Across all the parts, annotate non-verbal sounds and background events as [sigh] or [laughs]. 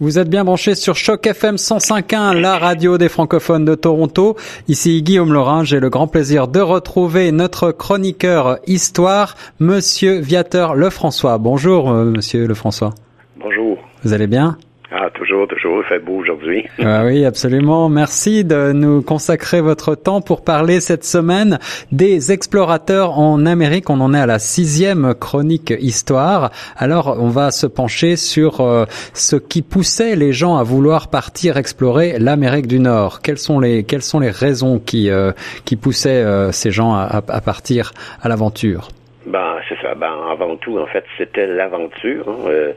Vous êtes bien branchés sur Choc FM 105.1, la radio des francophones de Toronto. Ici Guillaume Laurin, j'ai le grand plaisir de retrouver notre chroniqueur histoire, Monsieur Viateur Lefrançois. Bonjour, euh, Monsieur Lefrançois. Bonjour. Vous allez bien? Ah, toujours, toujours. Il fait beau aujourd'hui. Ah oui, absolument. Merci de nous consacrer votre temps pour parler cette semaine des explorateurs en Amérique. On en est à la sixième chronique histoire. Alors, on va se pencher sur euh, ce qui poussait les gens à vouloir partir explorer l'Amérique du Nord. Quelles sont les, quelles sont les raisons qui, euh, qui poussaient euh, ces gens à, à partir à l'aventure? Ben, c'est ça. Ben, avant tout, en fait, c'était l'aventure. Hein.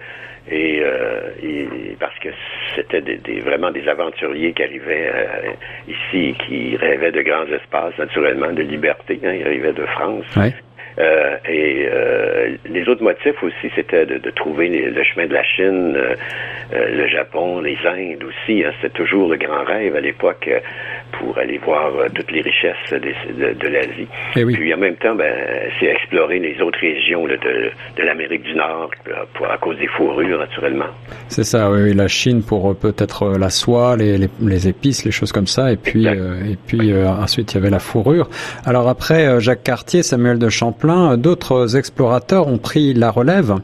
Et, euh, parce que c'était des, des, vraiment des aventuriers qui arrivaient euh, ici, qui rêvaient de grands espaces, naturellement, de liberté. Hein, ils arrivaient de France. Euh, et euh, les autres motifs aussi, c'était de, de, trouver le chemin de la Chine, euh, le Japon, les Indes aussi. Hein, c'était toujours le grand rêve à l'époque pour aller voir toutes les richesses de, de, de l'Asie. Eh oui. Puis en même temps, ben, c'est explorer les autres régions là, de, de l'Amérique du Nord pour, à cause des fourrures, naturellement. C'est ça, oui, la Chine pour peut-être la soie, les, les, les, épices, les choses comme ça. Et puis, et puis ensuite, il y avait la fourrure. Alors après, Jacques Cartier, Samuel de Champlain, d'autres explorateurs ont pris la relève.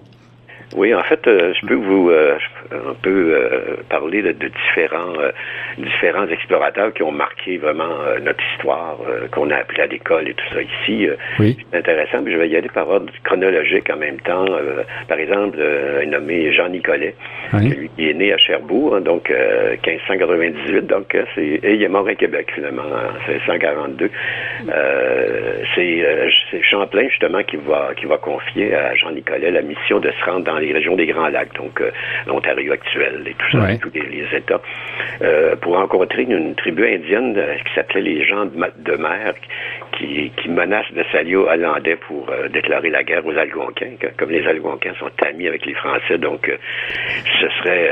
Oui, en fait, euh, je peux vous euh, un peu euh, parler de, de différents euh, différents explorateurs qui ont marqué vraiment euh, notre histoire, qu'on a appris à l'école et tout ça ici. oui. C'est intéressant, mais je vais y aller par ordre chronologique en même temps. par exemple, un nommé Jean Nicolet, oui. lui qui est né à Cherbourg, hein, donc 1598, donc c'est et il est mort à Québec finalement en 1642. c'est Champlain justement qui va qui va confier à Jean Nicolet la mission de se rendre dans les régions des Grands Lacs, donc l'Ontario actuel et tout ça, ouais. tous les, les États, euh, pour rencontrer une, une tribu indienne euh, qui s'appelait les gens de, de mer, qui, qui menacent de s'allier aux Hollandais pour euh, déclarer la guerre aux Algonquins. Comme les Algonquins sont amis avec les Français, donc euh, ce serait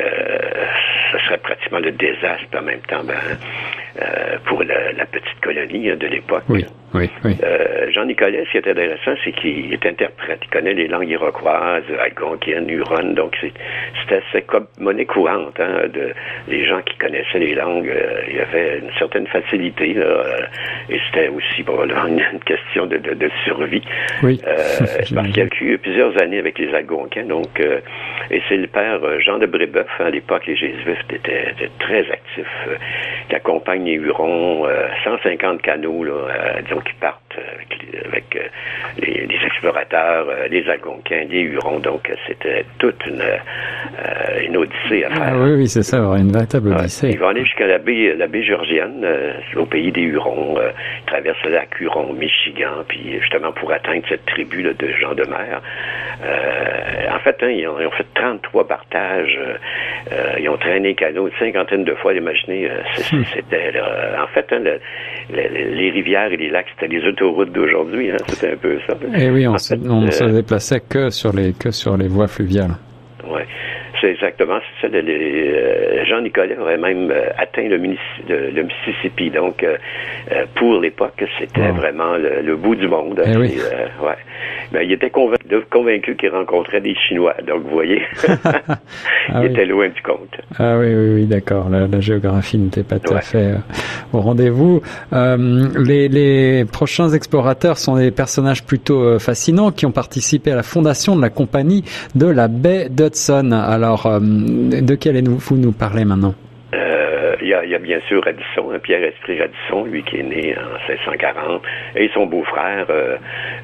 ce serait pratiquement le désastre en même temps ben, pour la, la, petite colonie hein, de l'époque. Oui, oui, oui. Jean Nicolet, ce qui est intéressant, c'est qu'il est interprète. Il connaît les langues iroquoises, algonquiennes, huronnes, donc c'était comme monnaie courante. Hein, de, les gens qui connaissaient les langues, euh, il y avait une certaine facilité. Là, et c'était aussi probablement une, question de, de, de, survie. Oui. Euh, [laughs] parce qu'il a vécu plusieurs années avec les Algonquins. Donc, euh, et c'est le père Jean de Brébeuf. Hein, à l'époque, les Jésuites étaient, étaient très actifs, euh, qui accompagnent les Hurons, 150 canaux, là, disons, qui partent avec, avec les, les, explorateurs, les Algonquins, les Hurons. Donc, c'était toute une, une odyssée à faire. Ah oui, oui, c'est ça, une véritable odyssée. Ouais, ils vont aller jusqu'à la baie, la baie Georgienne, euh, au pays des Hurons, euh, ils traversent le lac Huron, Michigan, puis justement pour atteindre cette tribu là, de gens de mer. Euh, en fait, hein, ils, ont, ils, ont, fait 33 partages, ils ont traîné canot une cinquantaine de fois, imaginez, c'était en fait, hein, le, le, les rivières et les lacs, c'était les autoroutes d'aujourd'hui, hein, c'était un peu ça. Et Eh oui, on, se, fait, on se déplaçait que sur les que sur les voies fluviales. Ouais. C'est exactement ça. Le, le, euh, Jean Nicolet aurait même euh, atteint le, Mississippi. Donc, euh, pour l'époque, c'était wow. vraiment le, bout du monde. Eh oui. ouais. Mais il était convaincu, convaincu qu'il rencontrait des Chinois. Donc, vous voyez, [laughs] [laughs] ah il oui. était loin du compte. Ah oui, oui, oui, d'accord. La, la, géographie n'était pas tout ouais. à fait au rendez-vous. les, les prochains explorateurs sont des personnages plutôt fascinants qui ont participé à la fondation de la compagnie de la baie d'Hudson. Alors, alors, euh, de quel allez-vous nous parler maintenant? Il y, a, il y, a, bien sûr Radisson, hein, Pierre-Esprit Radisson, lui qui est né en 1640, et son beau-frère, euh,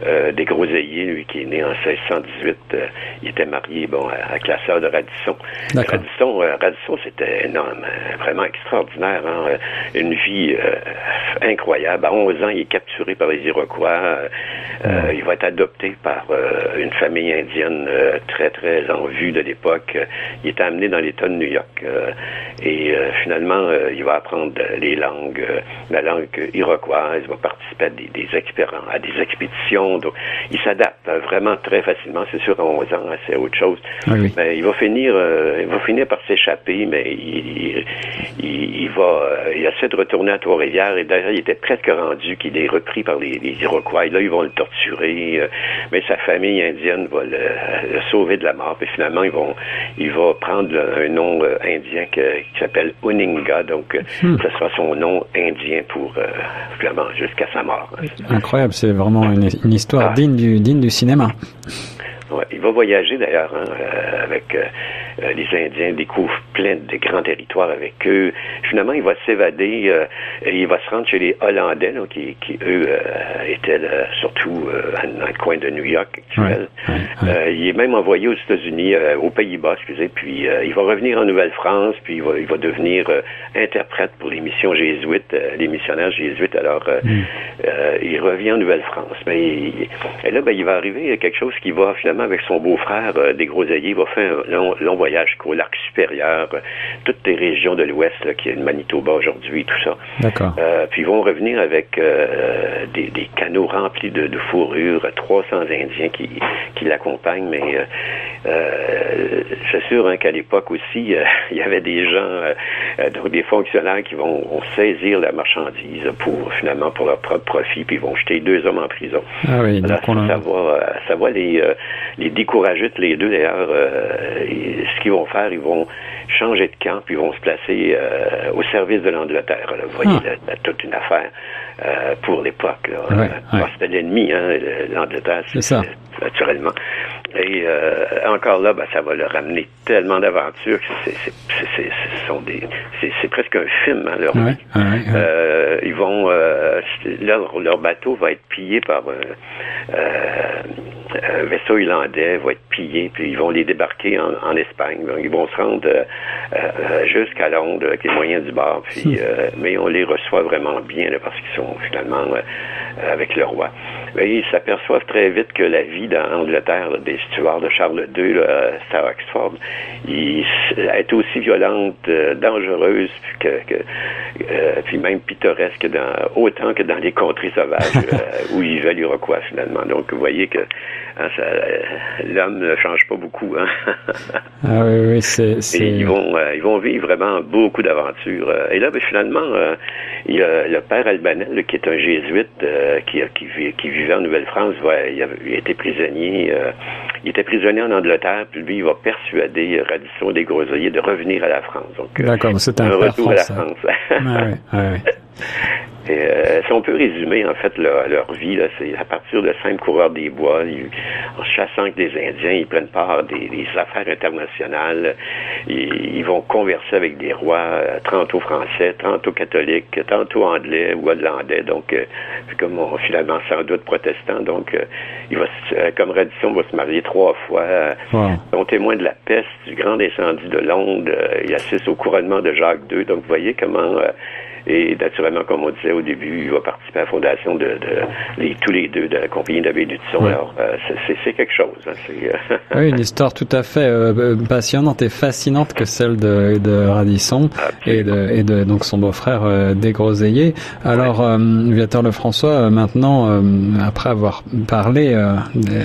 euh, des Groseilliers, lui qui est né en 1618. euh, il était marié bon, à, à la sœur de Radisson. Radisson, euh, Radisson c'était énorme, vraiment extraordinaire. Hein, une vie euh, incroyable. À 11 ans, il est capturé par les Iroquois. Mmh. il va être adopté par euh, une famille indienne euh, très, très en vue de l'époque. Il est amené dans l'État de New York. et euh, finalement, euh, il va apprendre les langues, euh, la langue iroquoise, il va participer à des, des, à des expéditions. Donc, il s'adapte vraiment très facilement. C'est sûr, à 11 ans, c'est autre chose. Ah mais il va finir, il va finir par s'échapper, mais il, il, va, il essaie de retourner à Trois-Rivières et d'ailleurs, il était presque rendu qu'il est repris par les, les, Iroquois. là, ils vont le torturer, mais sa famille indienne va le, le sauver de la mort. Puis finalement, ils vont, il va prendre un nom indien qui s'appelle Donc euh, hmm. ce sera son nom indien pour euh, jusqu'à sa mort. Incroyable, c'est vraiment une, histoire ah. digne, du, digne du cinéma. Ouais, il va voyager d'ailleurs hein, euh, avec euh, euh, les Indiens, découvre plein de grands territoires avec eux. Finalement, il va s'évader et il va se rendre chez les Hollandais, qui, qui, eux étaient surtout dans le coin de New York actuel. il est même envoyé aux États-Unis, aux Pays-Bas, excusez, puis il va revenir en Nouvelle-France, puis il va, il va devenir interprète pour les missions jésuites, les missionnaires jésuites. Alors, hmm. il revient en Nouvelle-France. Mais et là, ben, il va arriver quelque chose qui va finalement avec son beau-frère euh, des Groseilliers, va faire un long, voyage au lac supérieur, euh, toutes les régions de l'Ouest, qui est le Manitoba aujourd'hui, tout ça. D'accord. Euh, puis ils vont revenir avec des, des, canaux remplis de, de, fourrures, 300 Indiens qui, qui l'accompagnent, mais c'est sûr hein, qu'à l'époque aussi, [laughs] il y avait des gens, donc des fonctionnaires qui vont, saisir la marchandise pour finalement pour leur propre profit, puis ils vont jeter deux hommes en prison. Ah oui, donc ça, va, ça va les les décourager les deux d'ailleurs. Euh, ce qu'ils vont faire, ils vont changer de camp, puis ils vont se placer euh, au service de l'Angleterre. Vous voyez, ah. toute une affaire euh, pour l'époque. C'était l'ennemi, hein, l'Angleterre, c'est ça. naturellement. Et encore là, ben, ça va leur ramener tellement d'aventures que c'est presque un film, hein, leur ils vont leur, leur, bateau va être pillé par un vaisseau irlandais va être pillé, puis ils vont les débarquer en, Espagne. ils vont se rendre euh, euh, jusqu'à Londres avec les moyens du bord, puis, [laughs] euh, mais on les reçoit vraiment bien parce qu'ils sont finalement avec le roi. Ils s'aperçoivent très vite que la vie dans l'Angleterre des stewards de Charles II là, à Oxford il, est aussi violente, dangereuse, que, que puis même pittoresque dans, autant que dans les contrées sauvages [laughs] où ils veulent Iroquois finalement. Donc vous voyez que Hein, l'homme ne change pas beaucoup. Hein. [laughs] ah oui, oui, c'est. Ils vont, euh, ils vont vivre vraiment beaucoup d'aventures. Euh. Et là, ben, finalement, euh, il y a le père Albanel, qui est un jésuite qui, qui, qui, en Nouvelle-France. il, a, été prisonnier. il était prisonnier en Angleterre, puis lui, il va persuader Radisson des Groseilliers de revenir à la France. D'accord, c'est un, retour à la France. [laughs] ah oui, ah oui. Euh, si on peut résumer en fait leur, leur vie, c'est à partir de cinq coureurs des bois, en chassant avec des Indiens, ils prennent part des, des affaires internationales, ils, vont converser avec des rois, euh, tantôt français, tantôt catholiques, tantôt anglais ou hollandais, donc euh, comme on, finalement sans doute protestant, donc euh, il va comme Radisson va se marier trois fois, on témoin de la peste, du grand incendie de Londres, il assiste au couronnement de Jacques II, donc vous voyez comment et naturellement, comme on disait au début, il va participer à la fondation de, de les, tous les deux de la compagnie David Hudson. Alors, euh, c'est quelque chose. Hein, euh, [laughs] oui, une histoire tout à fait euh, passionnante et fascinante que celle de, de Radisson et de, et de, donc son beau-frère euh, Desgroseilliers. Alors, ouais. Viateur Lefrançois, maintenant, après avoir parlé,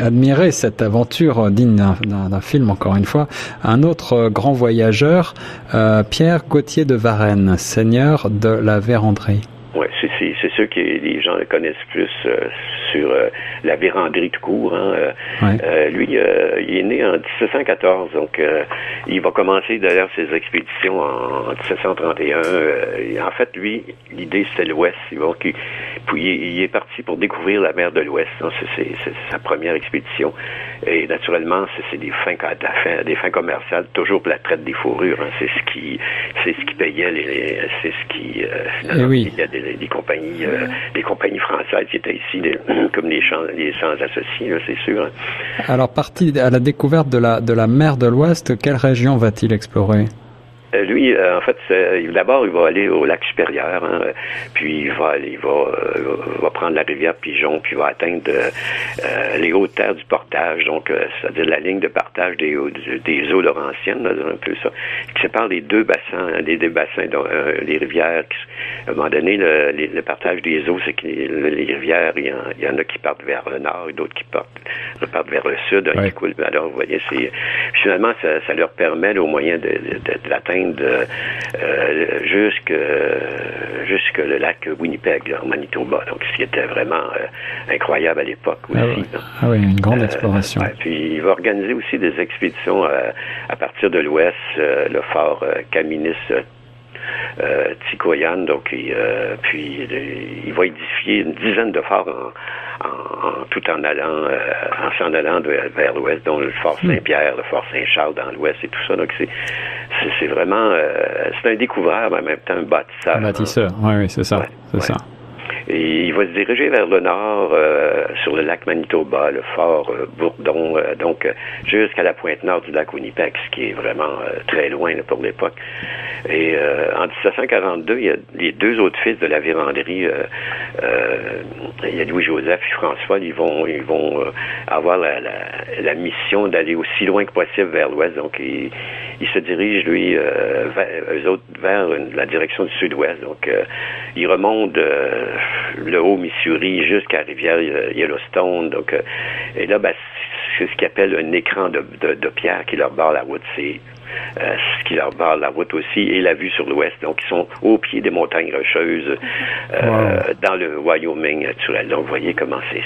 admiré cette aventure digne d'un film, encore une fois, un autre grand voyageur, Pierre Gauthier de Varennes, seigneur de la la véranderie. Oui, c'est sûr que les gens le connaissent plus euh, sur euh, la véranderie tout court. Hein. Euh, lui, il est né en 1714, donc il va commencer d'ailleurs ses expéditions en, 1731. en fait, lui, l'idée c'était l'Ouest. Il, puis il, est parti pour découvrir la mer de l'Ouest. Hein. C'est sa première expédition. Et naturellement, c'est des fins, des fins commerciales, toujours pour la traite des fourrures. Hein. C'est ce qui, c'est ce qui payait les, c'est ce qui. Eh oui. Il y a des, des compagnies, des compagnies françaises qui étaient ici, [clears throat] comme les champs, les sans associés, c'est sûr. Hein. Alors, parti à la découverte de la de la mer de l'Ouest, quelle région va-t-il explorer? Euh, lui, euh, en fait, d'abord, il va aller au lac supérieur, hein, puis il va aller, il va, euh, va prendre la rivière Pigeon, puis il va atteindre les hautes terres du portage, donc c'est-à-dire la ligne de partage des, des eaux laurentiennes, un peu ça, qui sépare les deux bassins, les deux bassins, donc, les rivières. à un moment donné, le, partage des eaux, c'est que les, rivières, il y, en, a qui partent vers le nord et d'autres qui partent, partent vers le sud, qui coulent. Alors, vous voyez, c'est finalement, ça, ça, leur permet, au moyen de, de, de l'atteindre de euh, jusque jusque le lac Winnipeg en Manitoba. Donc, ce qui était vraiment euh, incroyable à l'époque ah aussi. Ah oui, une grande euh, exploration. puis il va organiser aussi des expéditions à partir de l'ouest, le fort Caminis euh, donc puis il va édifier une dizaine de forts en, tout en allant en s'en allant vers l'ouest, dont le fort hmm. Saint-Pierre, le fort Saint-Charles dans l'ouest et tout ça. Donc c'est c'est vraiment, euh, c'est un découvreur, mais en même temps un bâtisseur. Un bâtisseur, oui, oui, c'est ça, c'est ça. Il va se diriger vers le nord, euh, sur le lac Manitoba, le fort euh, Bourdon, donc jusqu'à la pointe nord du lac Winnipeg, ce qui est vraiment très loin pour l'époque. Et en 1742, il y a les deux autres fils de la véranderie, il y a Louis-Joseph et François, ils vont, ils vont avoir la, mission d'aller aussi loin que possible vers l'ouest. Donc, ils, il se dirige, lui, euh, vers, autres, vers la direction du sud-ouest. Donc, euh, il remonte euh, le Haut-Missouri jusqu'à la rivière Yellowstone. Donc, et là, ben, c'est ce qu'il appelle un écran de, de, pierre qui leur barre la route. C'est euh, ce qui leur barre la route aussi, et la vue sur l'ouest. Donc, ils sont au pied des montagnes rocheuses euh, dans le Wyoming naturel. Donc, vous voyez comment c'est.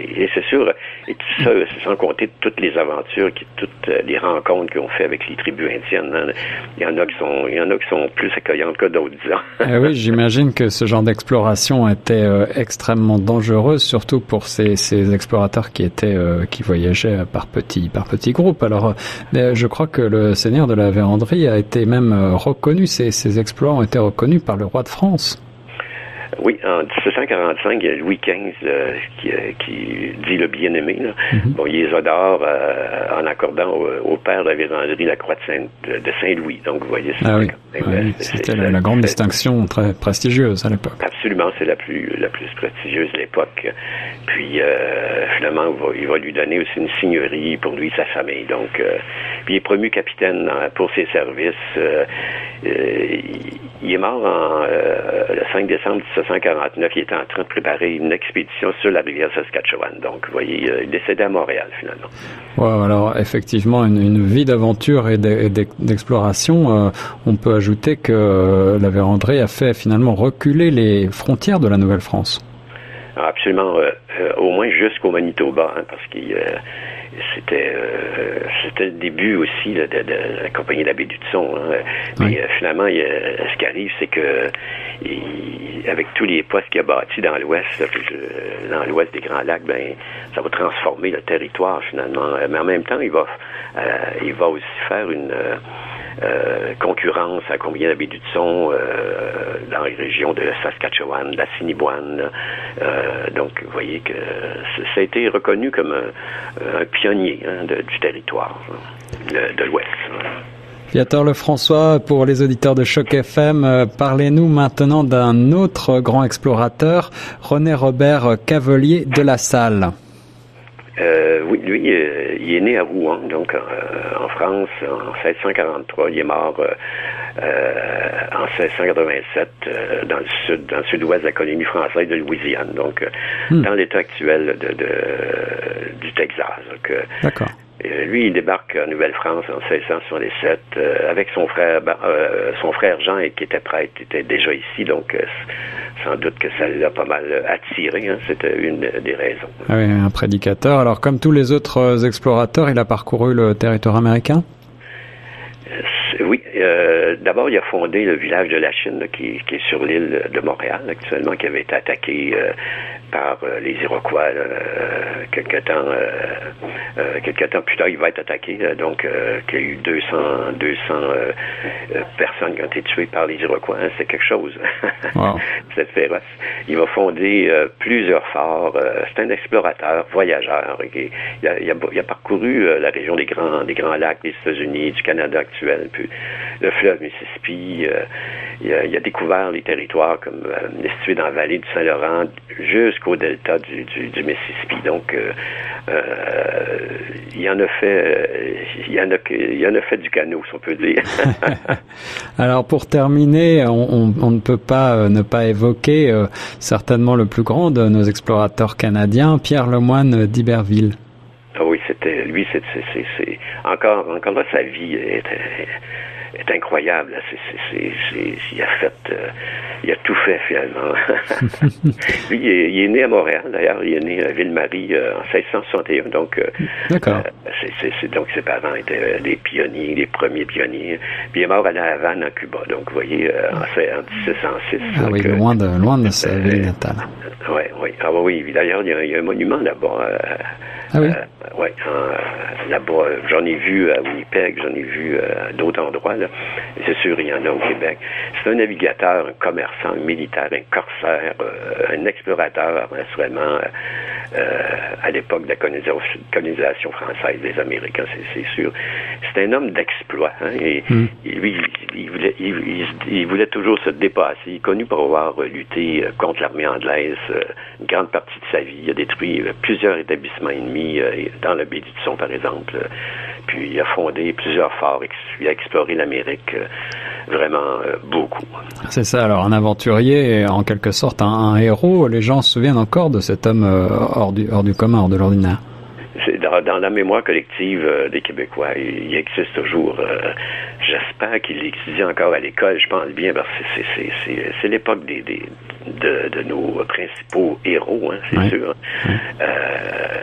Et c'est sûr, et tout ça, sans compter toutes les aventures, qui, toutes euh, les rencontres qu'ils ont fait avec les tribus indiennes. Hein. Il y en a qui sont, il y en a qui sont plus accueillantes que d'autres, disons. [laughs] eh oui, j'imagine que ce genre d'exploration était extrêmement dangereuse, surtout pour ces, ces explorateurs qui étaient, qui voyageaient par petits, par petits groupes. Alors, je crois que le Seigneur de la véranderie a été même euh, reconnu, ses, exploits ont été reconnus par le roi de France. Oui, en 1745, il y a Louis XV euh, euh, qui, dit le bien-aimé. Mhm. Bon, il les adore en accordant au, père de la véranderie la croix de, Saint-Louis. Donc, vous voyez, ah c'était la, grande distinction très prestigieuse à l'époque. Absolument, c'est la plus la plus prestigieuse de l'époque. Puis, finalement, il va, lui donner aussi une signerie pour lui et sa famille. Donc, puis il est promu capitaine pour ses services. Euh, euh, il est mort en, euh, le 5 décembre 1749. Il était en train de préparer une expédition sur la rivière Saskatchewan. Donc, vous voyez, il est décédé à Montréal, finalement. Ouais, alors, effectivement, une, vie d'aventure et d'exploration. on peut ajouter que la véranderie a fait finalement reculer les frontières de la Nouvelle-France. Absolument, au moins jusqu'au Manitoba, hein, parce qu'il c'était euh, c'était le début aussi de, la compagnie de la baie du Tson. Hein. Mais euh, finalement, ce qui arrive, c'est que avec tous les postes qu'il a bâtis dans l'ouest, dans l'ouest des Grands Lacs, ben ça va transformer le territoire finalement. Mais en même temps, il va euh, il va aussi faire une euh, concurrence à combien d'habits du son euh, dans les régions de Saskatchewan, de la Sinibouane. Euh, donc, vous voyez que ça a été reconnu comme un, pionnier hein, du territoire de, l'Ouest. Viateur Lefrançois, pour les auditeurs de Choc FM, parlez-nous maintenant d'un autre grand explorateur, René Robert Cavelier de la Salle. Euh, oui, lui, il est né à Rouen, donc en France, en 1643. Il est mort en 1687 dans le sud, dans le sud-ouest de la colonie française de Louisiane, donc hmm. dans l'état actuel de, du Texas. D'accord. Lui, il débarque en Nouvelle-France en 1667 avec son frère, ben, son frère Jean, qui était prêtre, était déjà ici, donc sans doute que ça l'a pas mal attiré. Hein. C'était une des raisons. Ah oui, un prédicateur. Alors, comme tous les autres explorateurs, il a parcouru le territoire américain? Euh, Oui. Euh, D'abord, il a fondé le village de la Chine, qui, qui, est sur l'île de Montréal actuellement, qui avait été attaqué euh, par euh, les Iroquois euh, quelque temps euh, quelque temps plus tard il va être attaqué donc qu'il y a eu 200 200 personnes qui ont été tuées par les Iroquois hein, c'est quelque chose. Wow. [laughs] c'est féroce il va fonder plusieurs forts c'est un explorateur voyageur il, a, il, a, il, a, parcouru la région des grands des grands lacs des États-Unis du Canada actuel puis le fleuve Mississippi. il, a, découvert les territoires comme situés dans la vallée du Saint-Laurent jusqu'au delta du, du, Mississippi. Donc, il en a fait, il en a, il en a fait du canot, si on peut dire. [laughs] Alors, pour terminer, on, on, ne peut pas ne pas évoquer certainement le plus grand de nos explorateurs canadiens, Pierre Lemoine d'Iberville. Ah oui, c'était lui, c'est encore encore là sa vie est, est incroyable. il a fait, euh, il a tout fait finalement. [laughs] lui, il est, né à Montréal d'ailleurs. Il est né à Ville-Marie euh, en 1661. Donc, euh, d'accord. c'est donc ses parents étaient des pionniers, les premiers pionniers. Puis il est mort à La Havane, en Cuba. Donc, vous voyez, en, 1606. Ah oui, loin de loin de sa ville natale. Oui, oui. Ah oui. D'ailleurs, il, y a un monument là-bas. ah oui. Oui, là-bas. J'en ai vu à Winnipeg, j'en ai vu à d'autres endroits. C'est sûr, il y en a au Québec. C'est un navigateur, un commerçant, un militaire, un corsaire, euh, un explorateur, naturellement, euh, à l'époque de la colonisation française des Américains, c'est sûr. C'est un homme d'exploit. Hein, et, hmm. lui, il voulait, il, voulait, toujours se dépasser. Il est connu pour avoir lutté euh, contre l'armée anglaise une grande partie de sa vie. Il a détruit plusieurs établissements ennemis dans le baie par exemple. Puis il a fondé plusieurs forts. Il a exploré l'Amérique euh, vraiment euh, beaucoup. C'est ça, alors un aventurier, en quelque sorte un, héros. Les gens se souviennent encore de cet homme euh, hors, du, hors du commun, hors de l'ordinaire. Dans, dans, la mémoire collective des Québécois, il, existe toujours. J'espère qu'il étudie encore à l'école, je pense bien, parce que c'est l'époque des, des, de, de, nos principaux héros, hein, c'est sûr. Euh,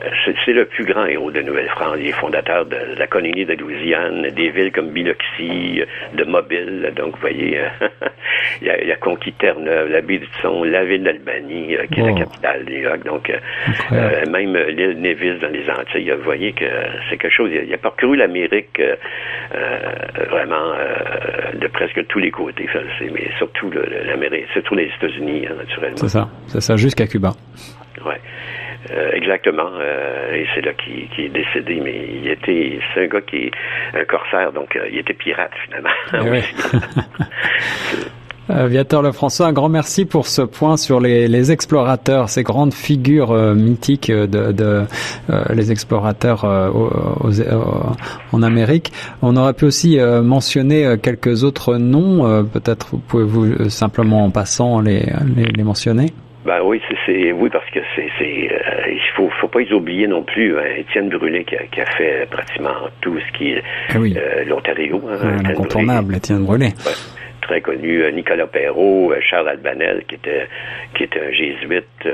c'est le plus grand héros de Nouvelle-France. Il est fondateur de, la colonie de Louisiane, des villes comme Biloxi, de Mobile. Donc, vous voyez, [laughs] il, a, il, a, conquis Terre-Neuve, la baie du Son, la ville d'Albanie, euh, qui est la capitale des Irak. Donc, euh, même l'île Nevis dans les Antilles, vous voyez que c'est quelque chose. Il a, parcouru l'Amérique vraiment de presque tous les côtés, mais surtout l'Amérique, surtout les États-Unis, hein, naturellement. C'est ça, c'est ça, jusqu'à Cuba. Ouais. Euh, exactement. Euh, et c'est là qu'il est décédé, mais il était, c'est un gars qui est un corsaire, donc euh, il était pirate finalement. Eh [laughs] [laughs] Viateur Lefrançois, un grand merci pour ce point sur les, les explorateurs, ces grandes figures mythiques de, de les explorateurs en Amérique. On aurait pu aussi mentionner quelques autres noms. Peut-être pouvez-vous simplement en passant les, les, les mentionner. Ben oui, c'est oui parce que c'est faut faut pas les oublier non plus. Hein, Étienne Brûlé qui a, qui a, fait pratiquement tout ce qui est ah euh, l'Ontario. Hein, incontournable, Étienne Brûlé. très connu, euh, Nicolas Perrault, Charles Albanel, qui était qui était un jésuite,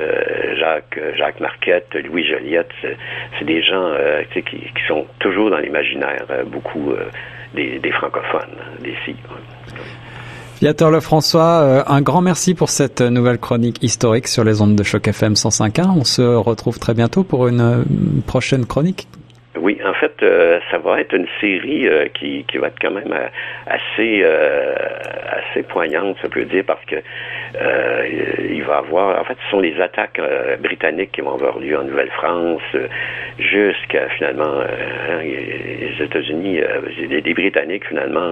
Jacques Jacques Marquette, Louis Joliette, c'est des gens qui, qui sont toujours dans l'imaginaire, beaucoup des, des, francophones hein, d'ici. Viateur Lefrançois, euh, un grand merci pour cette nouvelle chronique historique sur les ondes de choc FM 105.1. On se retrouve très bientôt pour une euh, prochaine chronique. Oui, en fait, euh, ça va être une série qui, qui va être quand même assez assez poignante, ça peut dire, parce que euh, il va avoir, en fait, ce sont les attaques euh, britanniques qui vont avoir lieu en Nouvelle-France euh, jusqu'à finalement hein, les États-Unis, les, Britanniques finalement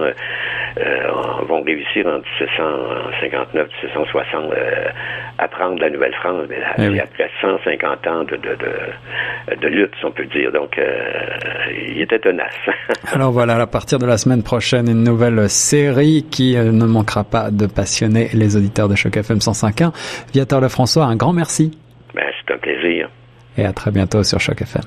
vont réussir en 1759, 1760 à prendre la Nouvelle-France, mais eh après 150 ans de, de, de, de, lutte, si on peut dire. Donc, il était tenace. [laughs] Alors voilà, à partir de la semaine prochaine, une nouvelle série qui ne manquera pas de passionner les auditeurs de Choc FM 105.1. Viateur Lefrançois, un grand merci. Ben, c'est un plaisir. Et à très bientôt sur Choc FM.